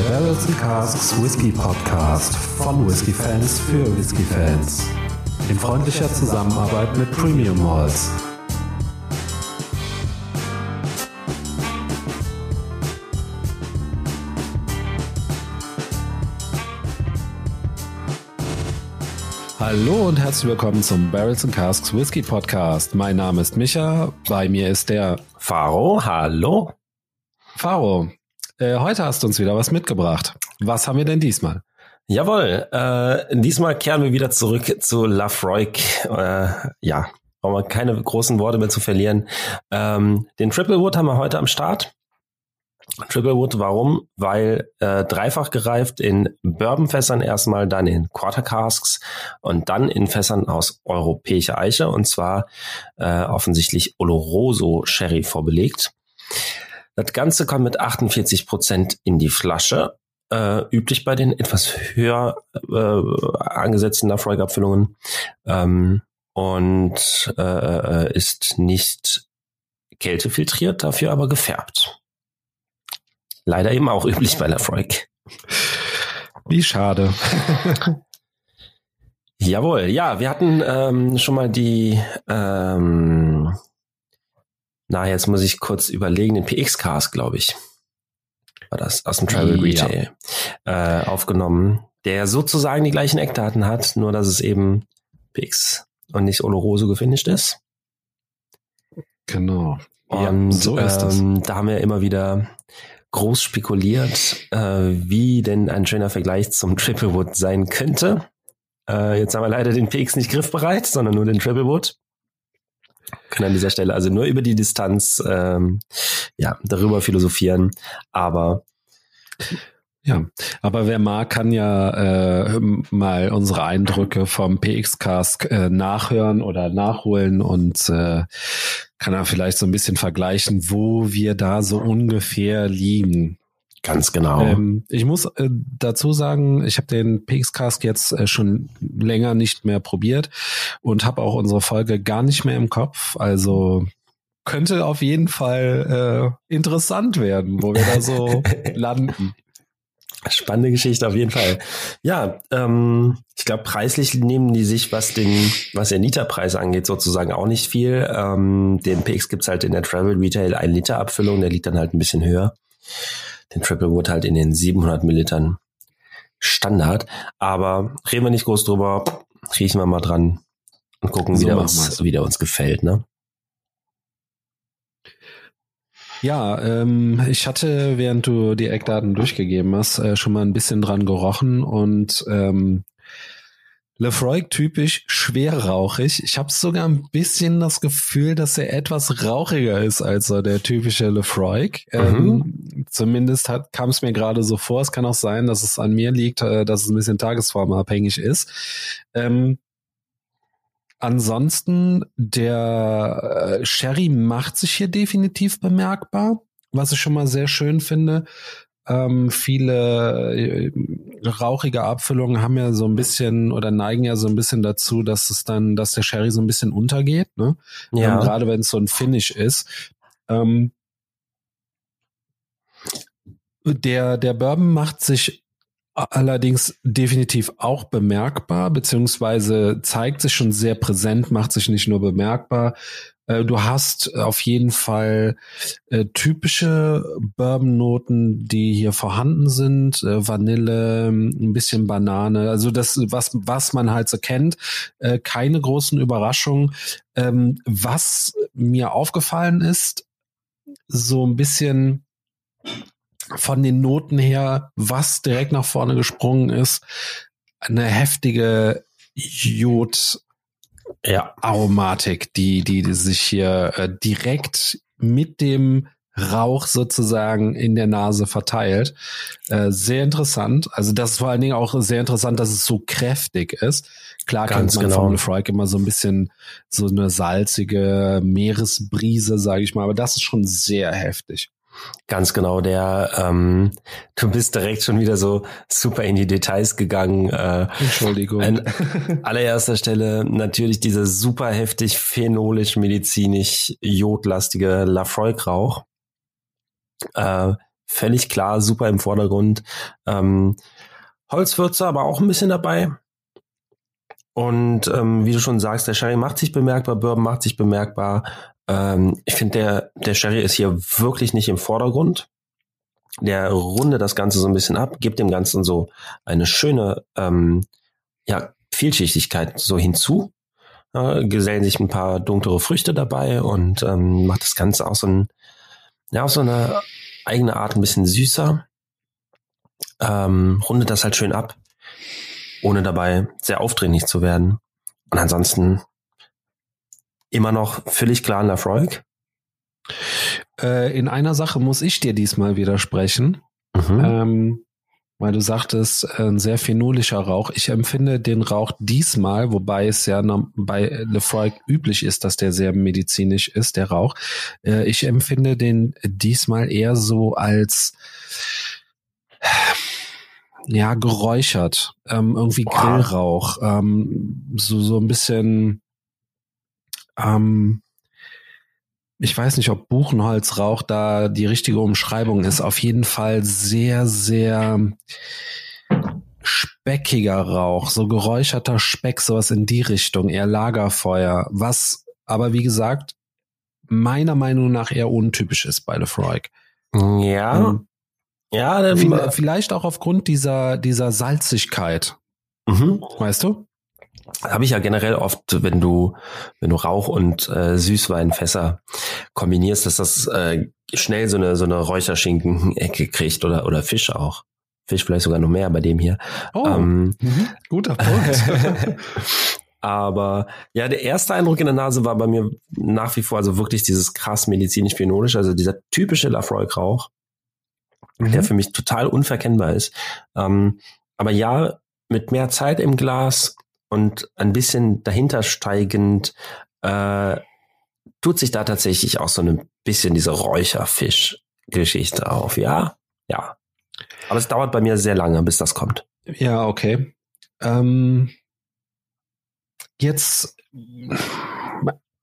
Der Barrels and Casks Whisky Podcast von Whisky Fans für Whisky Fans. In freundlicher Zusammenarbeit mit Premium Malls. Hallo und herzlich willkommen zum Barrels and Casks Whisky Podcast. Mein Name ist Micha, bei mir ist der Faro. Hallo. Faro, äh, heute hast du uns wieder was mitgebracht. Was haben wir denn diesmal? Jawohl, äh, diesmal kehren wir wieder zurück zu Lafroig. Äh, ja, brauchen wir keine großen Worte mehr zu verlieren. Ähm, den Triple Wood haben wir heute am Start. Triple Wood, warum? Weil äh, dreifach gereift in Bourbonfässern erstmal, dann in Quarter Casks und dann in Fässern aus europäischer Eiche und zwar äh, offensichtlich Oloroso Sherry vorbelegt. Das Ganze kommt mit 48 Prozent in die Flasche. Äh, üblich bei den etwas höher äh, angesetzten Lafroig-Abfüllungen ähm, und äh, ist nicht kältefiltriert, dafür aber gefärbt. Leider eben auch üblich bei Lafroig. Wie schade. Jawohl, ja, wir hatten ähm, schon mal die, ähm, na, jetzt muss ich kurz überlegen, den PX-Cast, glaube ich, war das, aus dem Travel Retail, ja. äh, aufgenommen, der sozusagen die gleichen Eckdaten hat, nur dass es eben PX und nicht Oloroso gefinisht ist. Genau. Und ja, so ist ähm, da haben wir immer wieder groß spekuliert, äh, wie denn ein schöner Vergleich zum Triple Wood sein könnte. Äh, jetzt haben wir leider den PX nicht griffbereit, sondern nur den Triple Wood. Können an dieser Stelle also nur über die Distanz ähm, ja darüber philosophieren, aber ja, aber wer mag, kann ja äh, mal unsere Eindrücke vom PX-Cast äh, nachhören oder nachholen und äh, kann er vielleicht so ein bisschen vergleichen, wo wir da so ungefähr liegen. Ganz genau. Ähm, ich muss äh, dazu sagen, ich habe den PX-Cast jetzt äh, schon länger nicht mehr probiert und habe auch unsere Folge gar nicht mehr im Kopf. Also könnte auf jeden Fall äh, interessant werden, wo wir da so landen. Spannende Geschichte auf jeden Fall. Ja, ähm, ich glaube, preislich nehmen die sich, was den, was den Literpreis angeht, sozusagen auch nicht viel. Ähm, den PX gibt's halt in der Travel Retail 1 Liter Abfüllung, der liegt dann halt ein bisschen höher. Den Triple Wood halt in den 700 Millilitern Standard. Aber reden wir nicht groß drüber, riechen wir mal dran und gucken, so wie, der uns, wie der uns gefällt, ne? Ja, ähm, ich hatte, während du die Eckdaten durchgegeben hast, äh, schon mal ein bisschen dran gerochen und ähm, Lefroy typisch schwerrauchig. Ich habe sogar ein bisschen das Gefühl, dass er etwas rauchiger ist als so der typische Lefroy. Ähm, mhm. zumindest kam es mir gerade so vor. Es kann auch sein, dass es an mir liegt, äh, dass es ein bisschen tagesformabhängig ist. Ähm, Ansonsten, der äh, Sherry macht sich hier definitiv bemerkbar, was ich schon mal sehr schön finde. Ähm, viele äh, rauchige Abfüllungen haben ja so ein bisschen oder neigen ja so ein bisschen dazu, dass es dann, dass der Sherry so ein bisschen untergeht, ne? Ja. Ähm, Gerade wenn es so ein Finish ist. Ähm, der, der Bourbon macht sich allerdings definitiv auch bemerkbar, beziehungsweise zeigt sich schon sehr präsent, macht sich nicht nur bemerkbar. Äh, du hast auf jeden Fall äh, typische Bourbon-Noten, die hier vorhanden sind. Äh, Vanille, ein bisschen Banane, also das, was, was man halt so kennt. Äh, keine großen Überraschungen. Ähm, was mir aufgefallen ist, so ein bisschen von den Noten her, was direkt nach vorne gesprungen ist, eine heftige Jod ja. Aromatik, die, die, die sich hier äh, direkt mit dem Rauch sozusagen in der Nase verteilt. Äh, sehr interessant. Also das ist vor allen Dingen auch sehr interessant, dass es so kräftig ist. Klar Ganz kennt man genau. von Lefroy immer so ein bisschen so eine salzige Meeresbrise, sage ich mal, aber das ist schon sehr heftig. Ganz genau, der ähm, du bist direkt schon wieder so super in die Details gegangen. Äh, Entschuldigung. An allererster Stelle natürlich dieser super heftig phenolisch medizinisch jodlastige Lafroy-Rauch. Äh, völlig klar, super im Vordergrund. Ähm, Holzwürze aber auch ein bisschen dabei. Und ähm, wie du schon sagst, der Sherry macht sich bemerkbar, Bourbon macht sich bemerkbar. Ähm, ich finde, der, der Sherry ist hier wirklich nicht im Vordergrund. Der rundet das Ganze so ein bisschen ab, gibt dem Ganzen so eine schöne ähm, ja, Vielschichtigkeit so hinzu. Äh, gesellen sich ein paar dunklere Früchte dabei und ähm, macht das Ganze auch so, ein, ja, auf so eine eigene Art ein bisschen süßer. Ähm, rundet das halt schön ab, ohne dabei sehr aufdringlich zu werden. Und ansonsten immer noch völlig klar Lafroig. Äh, in einer Sache muss ich dir diesmal widersprechen. Mhm. Ähm, weil du sagtest, ein sehr phenolischer Rauch. Ich empfinde den Rauch diesmal, wobei es ja bei Lefroy üblich ist, dass der sehr medizinisch ist, der Rauch. Äh, ich empfinde den diesmal eher so als ja geräuchert, ähm, irgendwie. Grillrauch, ähm, so so ein bisschen ähm, ich weiß nicht, ob Buchenholzrauch da die richtige Umschreibung ist. Auf jeden Fall sehr, sehr speckiger Rauch, so geräucherter Speck, sowas in die Richtung, eher Lagerfeuer, was aber wie gesagt meiner Meinung nach eher untypisch ist bei Lefroy. Ja. Ähm, ja, vielleicht auch aufgrund dieser, dieser Salzigkeit. Mhm. Weißt du? Habe ich ja generell oft, wenn du, wenn du Rauch und äh, Süßweinfässer kombinierst, dass das äh, schnell so eine so eine Räucherschinken-Ecke kriegt oder oder Fisch auch. Fisch vielleicht sogar noch mehr bei dem hier. Oh, ähm, mhm. guter Punkt. Aber ja, der erste Eindruck in der Nase war bei mir nach wie vor also wirklich dieses krass medizinisch-phenolisch, also dieser typische Lafroy-Rauch, mhm. der für mich total unverkennbar ist. Ähm, aber ja, mit mehr Zeit im Glas und ein bisschen dahinter steigend äh, tut sich da tatsächlich auch so ein bisschen diese Räucherfisch-Geschichte auf. Ja, ja. Aber es dauert bei mir sehr lange, bis das kommt. Ja, okay. Ähm, jetzt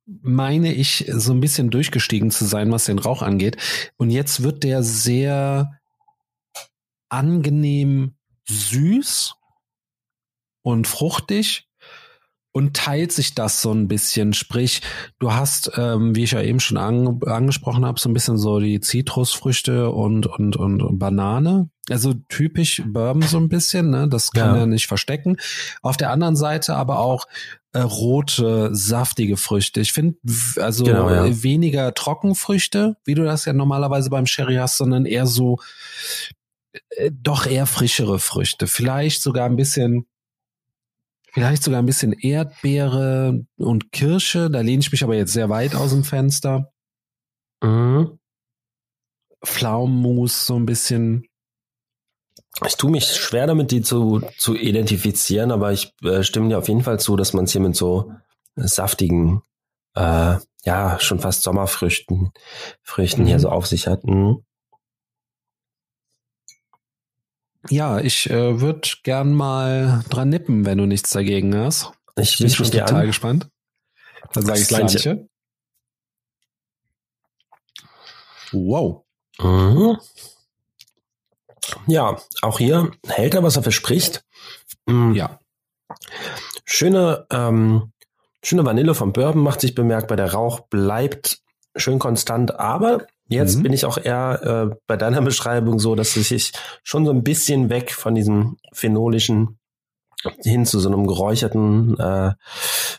meine ich, so ein bisschen durchgestiegen zu sein, was den Rauch angeht. Und jetzt wird der sehr angenehm süß und fruchtig und teilt sich das so ein bisschen. Sprich, du hast, ähm, wie ich ja eben schon an, angesprochen habe, so ein bisschen so die Zitrusfrüchte und, und, und, und Banane. Also typisch Bourbon so ein bisschen, ne? Das kann ja. er nicht verstecken. Auf der anderen Seite aber auch äh, rote, saftige Früchte. Ich finde, also genau, ja. weniger Trockenfrüchte, wie du das ja normalerweise beim Sherry hast, sondern eher so äh, doch eher frischere Früchte. Vielleicht sogar ein bisschen Vielleicht sogar ein bisschen Erdbeere und Kirsche. Da lehne ich mich aber jetzt sehr weit aus dem Fenster. Mhm. Pflaumenmus so ein bisschen. Ich tue mich schwer damit, die zu, zu identifizieren, aber ich äh, stimme dir auf jeden Fall zu, dass man es hier mit so saftigen, äh, ja, schon fast Sommerfrüchten Früchten mhm. hier so auf sich hat. Mhm. Ja, ich äh, würde gern mal dran nippen, wenn du nichts dagegen hast. Ich bin schon total an. gespannt. Dann sage ich Gleiche. Wow. Mhm. Ja, auch hier hält er, was er verspricht. Mhm. Ja. Schöne, ähm, schöne Vanille vom Bourbon macht sich bemerkbar. Der Rauch bleibt schön konstant, aber Jetzt mhm. bin ich auch eher äh, bei deiner Beschreibung so, dass es sich schon so ein bisschen weg von diesem phenolischen hin zu so einem geräucherten äh,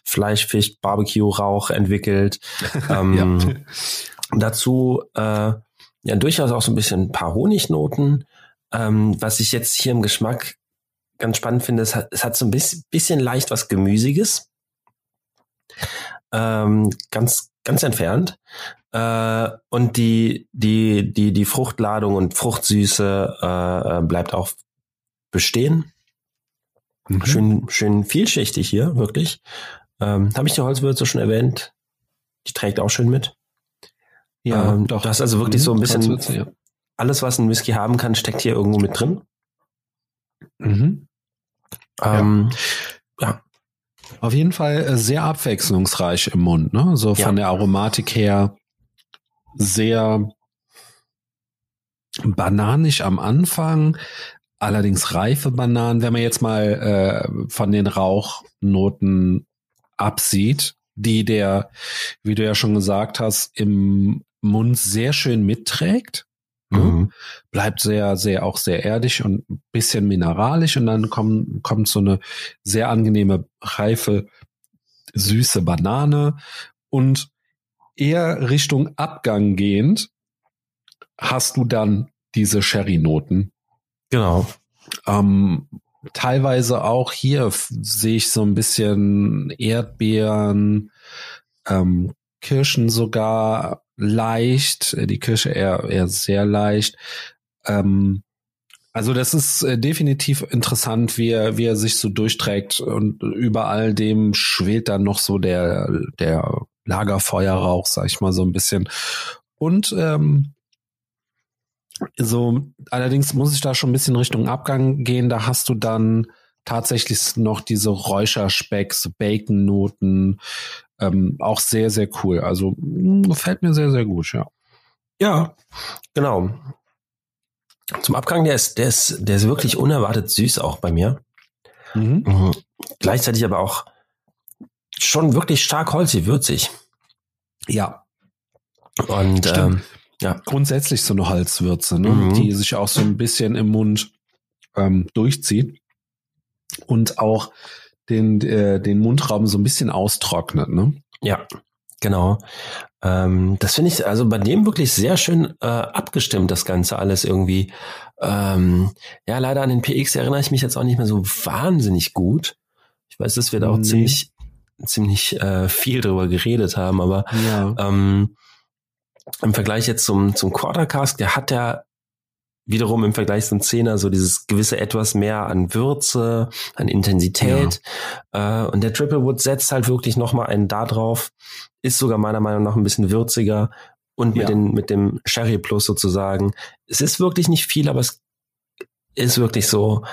Fleischfisch Barbecue Rauch entwickelt. Ähm, ja. Dazu äh, ja durchaus auch so ein bisschen ein paar Honignoten. Ähm, was ich jetzt hier im Geschmack ganz spannend finde, es hat, es hat so ein bisschen, bisschen leicht was Gemüsiges. Ähm, ganz, ganz entfernt. Äh, und die, die, die, die Fruchtladung und Fruchtsüße äh, äh, bleibt auch bestehen. Mhm. Schön, schön vielschichtig hier, wirklich. Ähm, Habe ich die Holzwürze schon erwähnt? Die trägt auch schön mit. Ja, ähm, doch. Das ist also wirklich mhm, so ein bisschen ja. alles, was ein Whisky haben kann, steckt hier irgendwo mit drin. Mhm. Ähm, ja. ja. Auf jeden Fall äh, sehr abwechslungsreich im Mund, ne? So von ja. der Aromatik her sehr, bananisch am Anfang, allerdings reife Bananen. Wenn man jetzt mal äh, von den Rauchnoten absieht, die der, wie du ja schon gesagt hast, im Mund sehr schön mitträgt. Ne? Mhm. Bleibt sehr, sehr, auch sehr erdig und ein bisschen mineralisch und dann kommt, kommt so eine sehr angenehme, reife, süße Banane und eher Richtung Abgang gehend hast du dann diese Sherry-Noten. Genau. Ähm, teilweise auch hier sehe ich so ein bisschen Erdbeeren, ähm, Kirschen sogar leicht, äh, die Kirsche eher, eher sehr leicht. Ähm, also das ist äh, definitiv interessant, wie er, wie er sich so durchträgt und über all dem schwelt dann noch so der, der Lagerfeuerrauch, sag ich mal so ein bisschen. Und ähm, so, allerdings muss ich da schon ein bisschen Richtung Abgang gehen. Da hast du dann tatsächlich noch diese Räucherspecks, Bacon-Noten, ähm, auch sehr, sehr cool. Also hm, gefällt mir sehr, sehr gut, ja. Ja, genau. Zum Abgang, der ist, der ist, der ist wirklich unerwartet süß auch bei mir. Mhm. Mhm. Gleichzeitig aber auch schon wirklich stark holzig, würzig. Ja. Und ähm, ja. grundsätzlich so eine Halswürze, ne? Mhm. die sich auch so ein bisschen im Mund ähm, durchzieht und auch den, äh, den Mundraum so ein bisschen austrocknet. Ne? Ja, genau. Ähm, das finde ich also bei dem wirklich sehr schön äh, abgestimmt, das Ganze alles irgendwie. Ähm, ja, leider an den PX erinnere ich mich jetzt auch nicht mehr so wahnsinnig gut. Ich weiß, dass wir da auch nee. ziemlich, ziemlich äh, viel drüber geredet haben, aber ja. ähm, im Vergleich jetzt zum, zum Quartercask, der hat ja wiederum im Vergleich zum Zehner so dieses gewisse etwas mehr an Würze, an Intensität. Ja. Äh, und der Triple Wood setzt halt wirklich nochmal einen da drauf, ist sogar meiner Meinung nach ein bisschen würziger und mit, ja. den, mit dem Sherry Plus sozusagen. Es ist wirklich nicht viel, aber es ist wirklich so,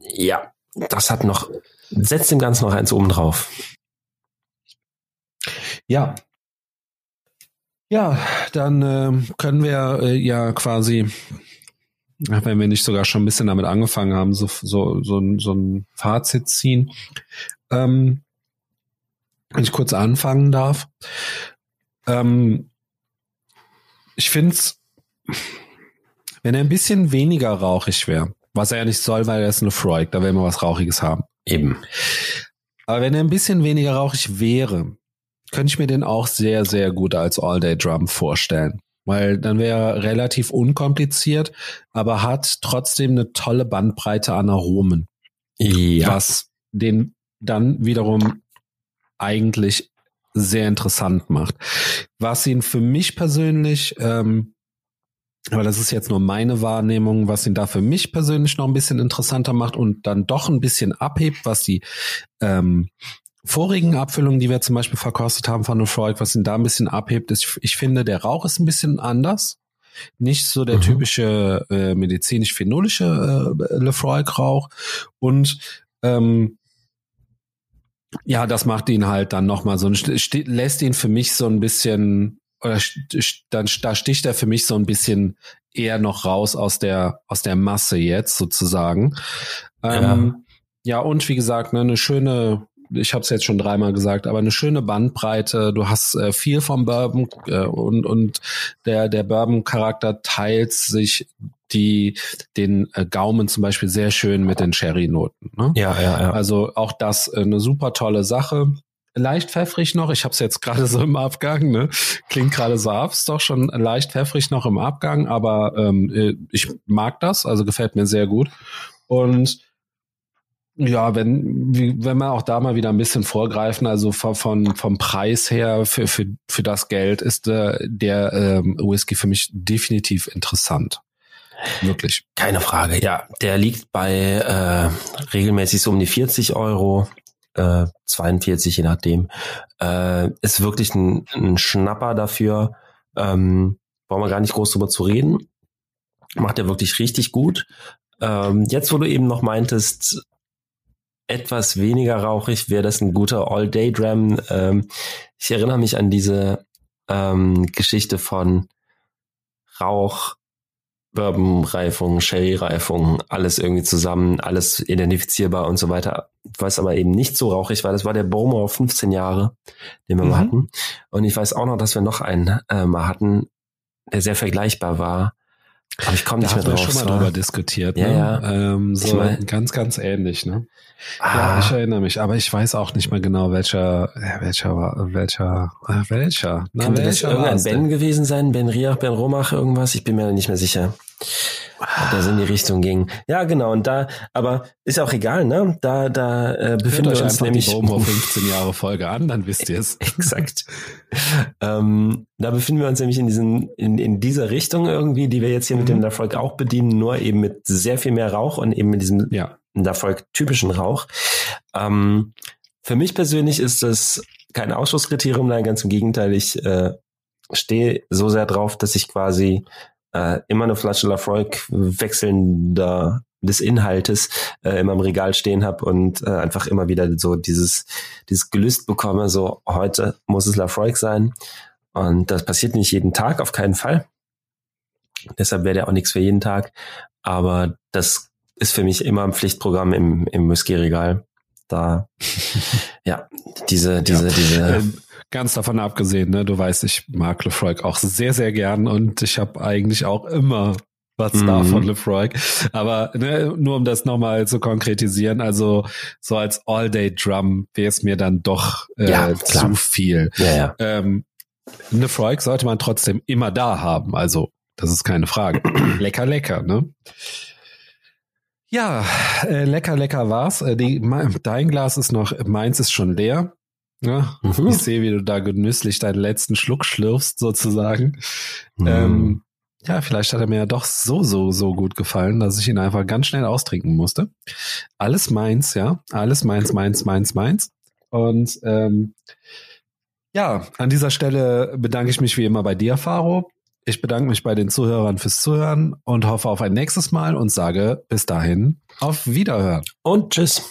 ja, das hat noch, setzt dem Ganzen noch eins oben drauf. Ja, ja, dann äh, können wir äh, ja quasi, wenn wir nicht sogar schon ein bisschen damit angefangen haben, so, so, so, so ein Fazit ziehen. Ähm, wenn ich kurz anfangen darf. Ähm, ich finde es, wenn er ein bisschen weniger rauchig wäre, was er ja nicht soll, weil er ist eine Freud, da will man was Rauchiges haben. Eben. Aber wenn er ein bisschen weniger rauchig wäre, könnte ich mir den auch sehr, sehr gut als All-Day-Drum vorstellen. Weil dann wäre relativ unkompliziert, aber hat trotzdem eine tolle Bandbreite an Aromen. Ja. Was den dann wiederum eigentlich sehr interessant macht. Was ihn für mich persönlich, ähm, aber das ist jetzt nur meine Wahrnehmung, was ihn da für mich persönlich noch ein bisschen interessanter macht und dann doch ein bisschen abhebt, was die ähm, vorigen Abfüllungen, die wir zum Beispiel verkostet haben von Lefroy, was ihn da ein bisschen abhebt, ist, ich finde, der Rauch ist ein bisschen anders. Nicht so der mhm. typische äh, medizinisch-phenolische äh, Lefroy-Rauch. Und ähm, ja, das macht ihn halt dann nochmal so, lässt ihn für mich so ein bisschen, oder dann da sticht er für mich so ein bisschen eher noch raus aus der, aus der Masse jetzt sozusagen. Ähm, ja. ja, und wie gesagt, ne, eine schöne, ich habe es jetzt schon dreimal gesagt, aber eine schöne Bandbreite. Du hast äh, viel vom Bourbon äh, und und der der Bourbon Charakter teilt sich die den äh, Gaumen zum Beispiel sehr schön mit den Sherry Noten. Ne? Ja, ja, ja. Also auch das äh, eine super tolle Sache. Leicht pfeffrig noch. Ich habe es jetzt gerade so im Abgang. Ne? Klingt gerade so ab, ist doch schon leicht pfeffrig noch im Abgang, aber ähm, äh, ich mag das. Also gefällt mir sehr gut und ja, wenn, wenn man auch da mal wieder ein bisschen vorgreifen, also von, von vom Preis her für, für, für das Geld ist äh, der ähm, Whisky für mich definitiv interessant. Wirklich. Keine Frage, ja. Der liegt bei äh, regelmäßig so um die 40 Euro, äh, 42 je nachdem. Äh, ist wirklich ein, ein Schnapper dafür. Ähm, brauchen wir gar nicht groß drüber zu reden. Macht er wirklich richtig gut. Ähm, jetzt, wo du eben noch meintest, etwas weniger rauchig wäre das ein guter All-Day-Dram. Ähm, ich erinnere mich an diese ähm, Geschichte von Rauch Bourbon-Reifung, Sherry-Reifung, alles irgendwie zusammen, alles identifizierbar und so weiter. Was aber eben nicht so rauchig war, das war der Bowmore 15 Jahre, den wir mhm. mal hatten. Und ich weiß auch noch, dass wir noch einen äh, mal hatten, der sehr vergleichbar war. Aber ich komme nicht mehr drauf. Da haben wir schon mal drüber diskutiert. Ja, ne? ja. Ähm, so Ich mein- ganz, ganz ähnlich. Ne? Ah, Ja, ich erinnere mich, aber ich weiß auch nicht mehr genau, welcher, welcher war, welcher, äh, welcher. Na, könnte das welcher irgendein war's Ben denn? gewesen sein? Ben Riach, Ben Romach, irgendwas? Ich bin mir nicht mehr sicher. Das in die Richtung ging. Ja, genau. Und da, aber ist auch egal, ne? Da, da äh, befinden wir uns nämlich die Bomo 15 Jahre Folge an, dann wisst ihr es. Exakt. ähm, da befinden wir uns nämlich in diesen, in, in dieser Richtung irgendwie, die wir jetzt hier mit Mhm. dem Erfolg auch bedienen, nur eben mit sehr viel mehr Rauch und eben mit diesem Ja. Erfolg typischen Rauch. Ähm, für mich persönlich ist das kein Ausschlusskriterium, nein, ganz im Gegenteil. Ich äh, stehe so sehr drauf, dass ich quasi äh, immer eine Flasche Lafroy wechselnder des Inhaltes äh, immer im Regal stehen habe und äh, einfach immer wieder so dieses dieses Gelüst bekomme, so heute muss es Lafroy sein und das passiert nicht jeden Tag, auf keinen Fall. Deshalb wäre der auch nichts für jeden Tag, aber das ist für mich immer ein Pflichtprogramm im im Whisky-Regal. Da ja diese diese diese Ähm, Ganz davon abgesehen, ne, du weißt, ich mag Lefroy auch sehr, sehr gern und ich habe eigentlich auch immer was Mhm. davon Lefroy. Aber ne, nur um das nochmal zu konkretisieren, also so als All-Day-Drum wäre es mir dann doch äh, Ja, zu viel. ja ja Ähm, Lefroy sollte man trotzdem immer da haben, also das ist keine Frage. lecker, lecker, ne? Ja, äh, lecker, lecker war's. Äh, die, mein, dein Glas ist noch, meins ist schon leer. Ja, Mhm. ich sehe, wie du da genüsslich deinen letzten Schluck schlürfst, sozusagen. Mhm. Ähm, ja, vielleicht hat er mir ja doch so, so, so gut gefallen, dass ich ihn einfach ganz schnell austrinken musste. Alles meins, ja. Alles meins, meins, meins, meins. Und ähm, ja, an dieser Stelle bedanke ich mich wie immer bei dir, Faro. Ich bedanke mich bei den Zuhörern fürs Zuhören und hoffe auf ein nächstes Mal und sage bis dahin auf Wiederhören. und tschüss.